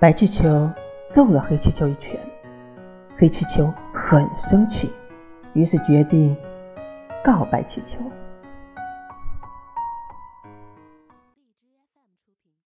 白气球揍了黑气球一拳黑气球很生气于是决定告白气球。